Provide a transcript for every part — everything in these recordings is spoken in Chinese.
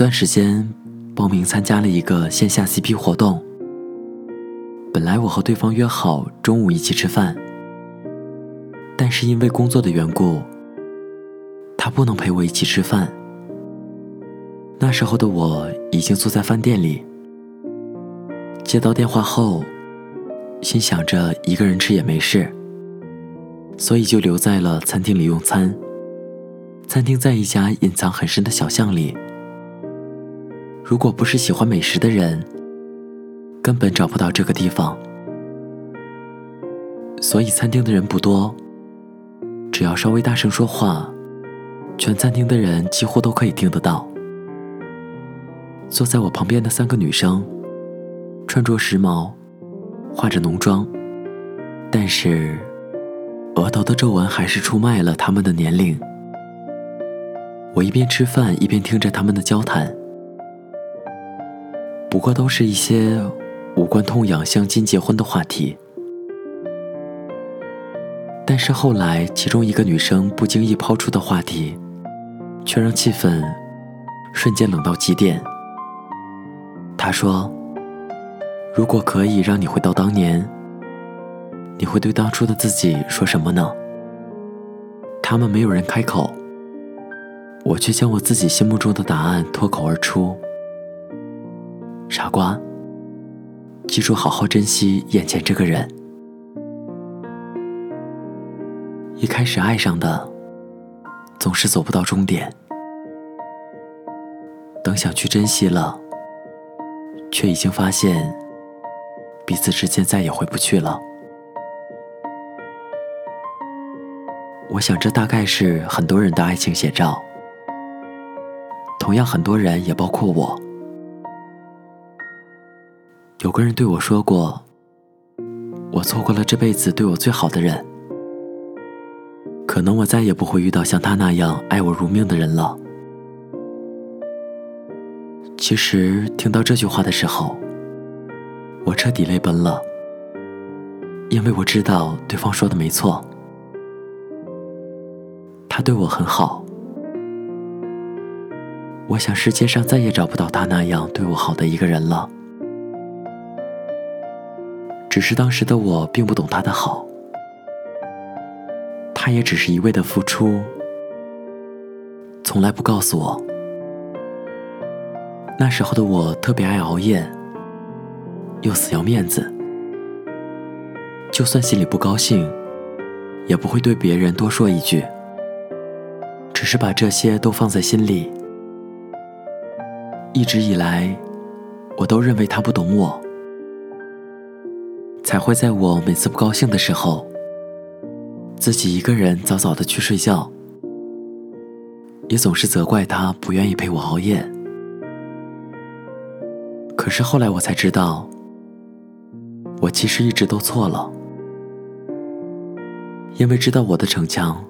段时间报名参加了一个线下 CP 活动。本来我和对方约好中午一起吃饭，但是因为工作的缘故，他不能陪我一起吃饭。那时候的我已经坐在饭店里，接到电话后，心想着一个人吃也没事，所以就留在了餐厅里用餐。餐厅在一家隐藏很深的小巷里。如果不是喜欢美食的人，根本找不到这个地方。所以餐厅的人不多，只要稍微大声说话，全餐厅的人几乎都可以听得到。坐在我旁边的三个女生，穿着时髦，化着浓妆，但是额头的皱纹还是出卖了她们的年龄。我一边吃饭一边听着他们的交谈。不过都是一些无关痛痒、相亲、结婚的话题。但是后来，其中一个女生不经意抛出的话题，却让气氛瞬间冷到极点。她说：“如果可以让你回到当年，你会对当初的自己说什么呢？”他们没有人开口，我却将我自己心目中的答案脱口而出。傻瓜，记住好好珍惜眼前这个人。一开始爱上的，总是走不到终点；等想去珍惜了，却已经发现彼此之间再也回不去了。我想，这大概是很多人的爱情写照。同样，很多人，也包括我。有个人对我说过：“我错过了这辈子对我最好的人，可能我再也不会遇到像他那样爱我如命的人了。”其实听到这句话的时候，我彻底泪奔了，因为我知道对方说的没错，他对我很好。我想世界上再也找不到他那样对我好的一个人了。只是当时的我并不懂他的好，他也只是一味的付出，从来不告诉我。那时候的我特别爱熬夜，又死要面子，就算心里不高兴，也不会对别人多说一句，只是把这些都放在心里。一直以来，我都认为他不懂我。才会在我每次不高兴的时候，自己一个人早早的去睡觉，也总是责怪他不愿意陪我熬夜。可是后来我才知道，我其实一直都错了，因为知道我的逞强，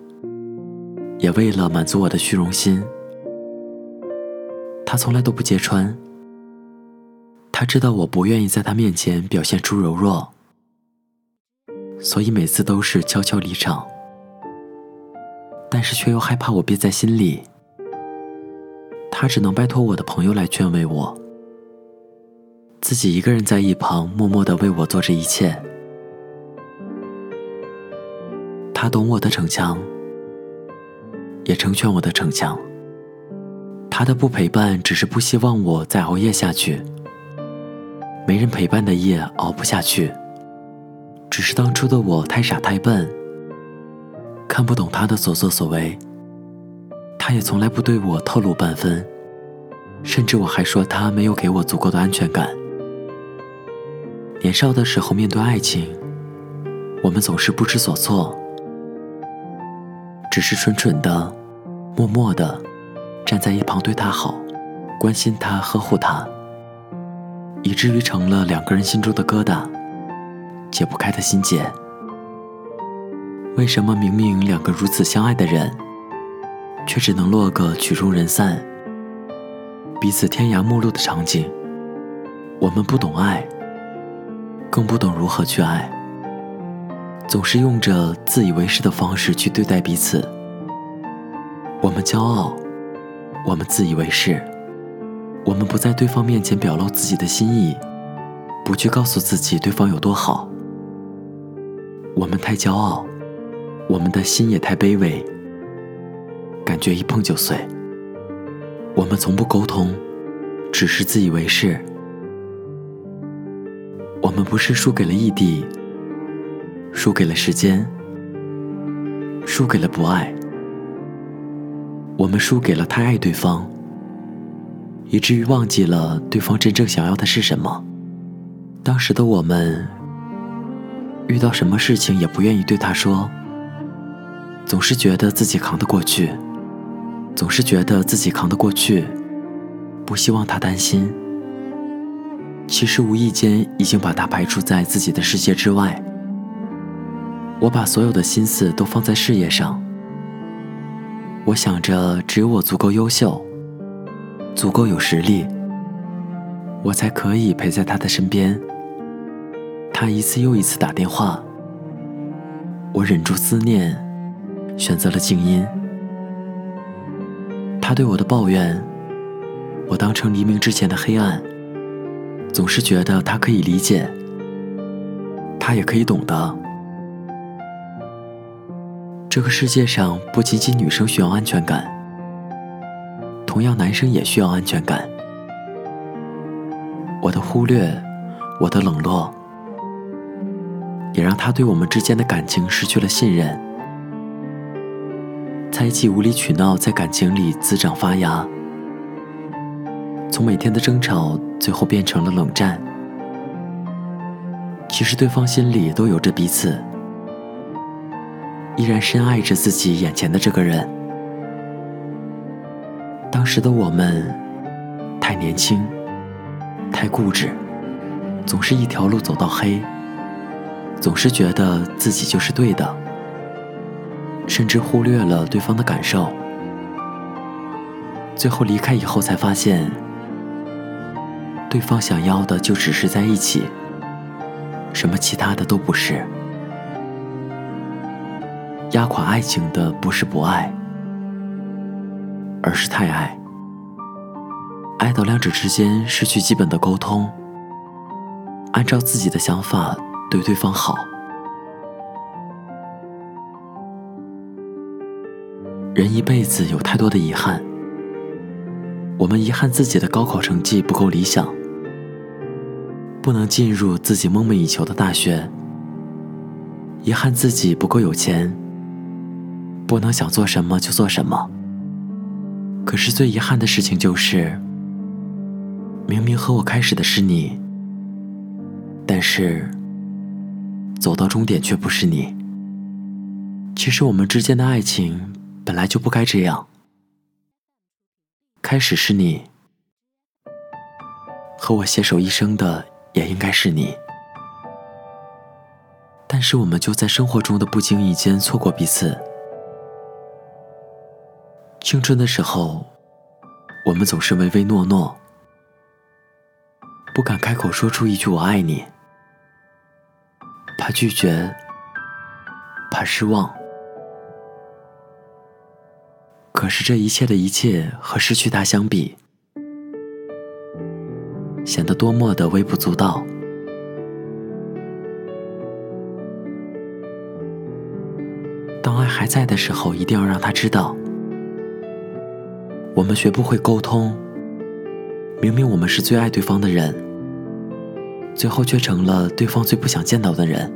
也为了满足我的虚荣心，他从来都不揭穿。他知道我不愿意在他面前表现出柔弱。所以每次都是悄悄离场，但是却又害怕我憋在心里。他只能拜托我的朋友来劝慰我，自己一个人在一旁默默的为我做着一切。他懂我的逞强，也成全我的逞强。他的不陪伴，只是不希望我再熬夜下去。没人陪伴的夜，熬不下去。只是当初的我太傻太笨，看不懂他的所作所为。他也从来不对我透露半分，甚至我还说他没有给我足够的安全感。年少的时候面对爱情，我们总是不知所措，只是蠢蠢的、默默的站在一旁对他好，关心他、呵护他，以至于成了两个人心中的疙瘩。解不开的心结，为什么明明两个如此相爱的人，却只能落个曲终人散、彼此天涯陌路的场景？我们不懂爱，更不懂如何去爱，总是用着自以为是的方式去对待彼此。我们骄傲，我们自以为是，我们不在对方面前表露自己的心意，不去告诉自己对方有多好。我们太骄傲，我们的心也太卑微，感觉一碰就碎。我们从不沟通，只是自以为是。我们不是输给了异地，输给了时间，输给了不爱。我们输给了太爱对方，以至于忘记了对方真正想要的是什么。当时的我们，遇到什么事情也不愿意对他说，总是觉得自己扛得过去，总是觉得自己扛得过去，不希望他担心。其实无意间已经把他排除在自己的世界之外。我把所有的心思都放在事业上。我想着，只有我足够优秀，足够有实力，我才可以陪在他的身边。他一次又一次打电话，我忍住思念，选择了静音。他对我的抱怨，我当成黎明之前的黑暗，总是觉得他可以理解，他也可以懂得。这个世界上不仅仅女生需要安全感，同样男生也需要安全感。我的忽略，我的冷落，让他对我们之间的感情失去了信任。猜忌、无理取闹在感情里滋长发芽，从每天的争吵，最后变成了冷战。其实对方心里都有着彼此。依然深爱着自己眼前的这个人。当时的我们太年轻，太固执，总是一条路走到黑，总是觉得自己就是对的，甚至忽略了对方的感受。最后离开以后才发现，对方想要的就只是在一起，什么其他的都不是。压垮爱情的不是不爱，而是太爱，爱到两者之间失去基本的沟通，按照自己的想法对对方好。人一辈子有太多的遗憾，我们遗憾自己的高考成绩不够理想，不能进入自己梦寐以求的大学，遗憾自己不够有钱。不能想做什么就做什么。可是最遗憾的事情就是，明明和我开始的是你，但是走到终点却不是你。其实我们之间的爱情本来就不该这样，开始是你，和我携手一生的也应该是你。但是我们就在生活中的不经意间错过彼此。青春的时候，我们总是唯唯诺诺，不敢开口说出一句“我爱你”，怕拒绝，怕失望。可是这一切的一切和失去他相比，显得多么的微不足道。当爱还在的时候，一定要让他知道。我们学不会沟通，明明我们是最爱对方的人，最后却成了对方最不想见到的人。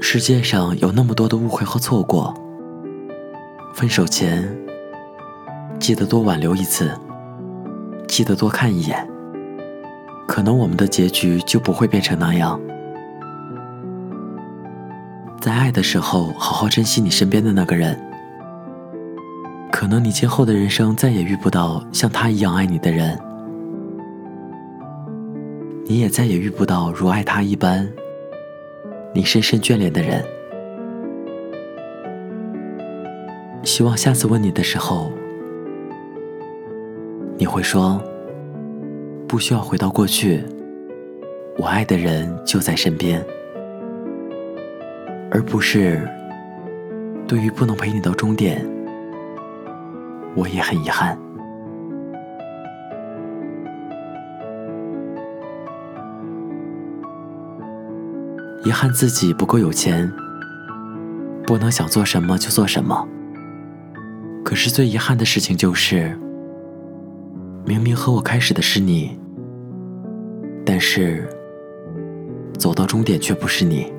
世界上有那么多的误会和错过，分手前记得多挽留一次，记得多看一眼，可能我们的结局就不会变成那样。在爱的时候，好好珍惜你身边的那个人。可能你今后的人生再也遇不到像他一样爱你的人，你也再也遇不到如爱他一般你深深眷恋的人。希望下次问你的时候，你会说：“不需要回到过去，我爱的人就在身边。”而不是对于不能陪你到终点。我也很遗憾。遗憾自己不够有钱，不能想做什么就做什么。可是最遗憾的事情就是，明明和我开始的是你，但是走到终点却不是你。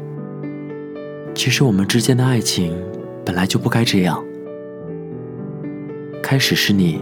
其实我们之间的爱情本来就不该这样，开始是你。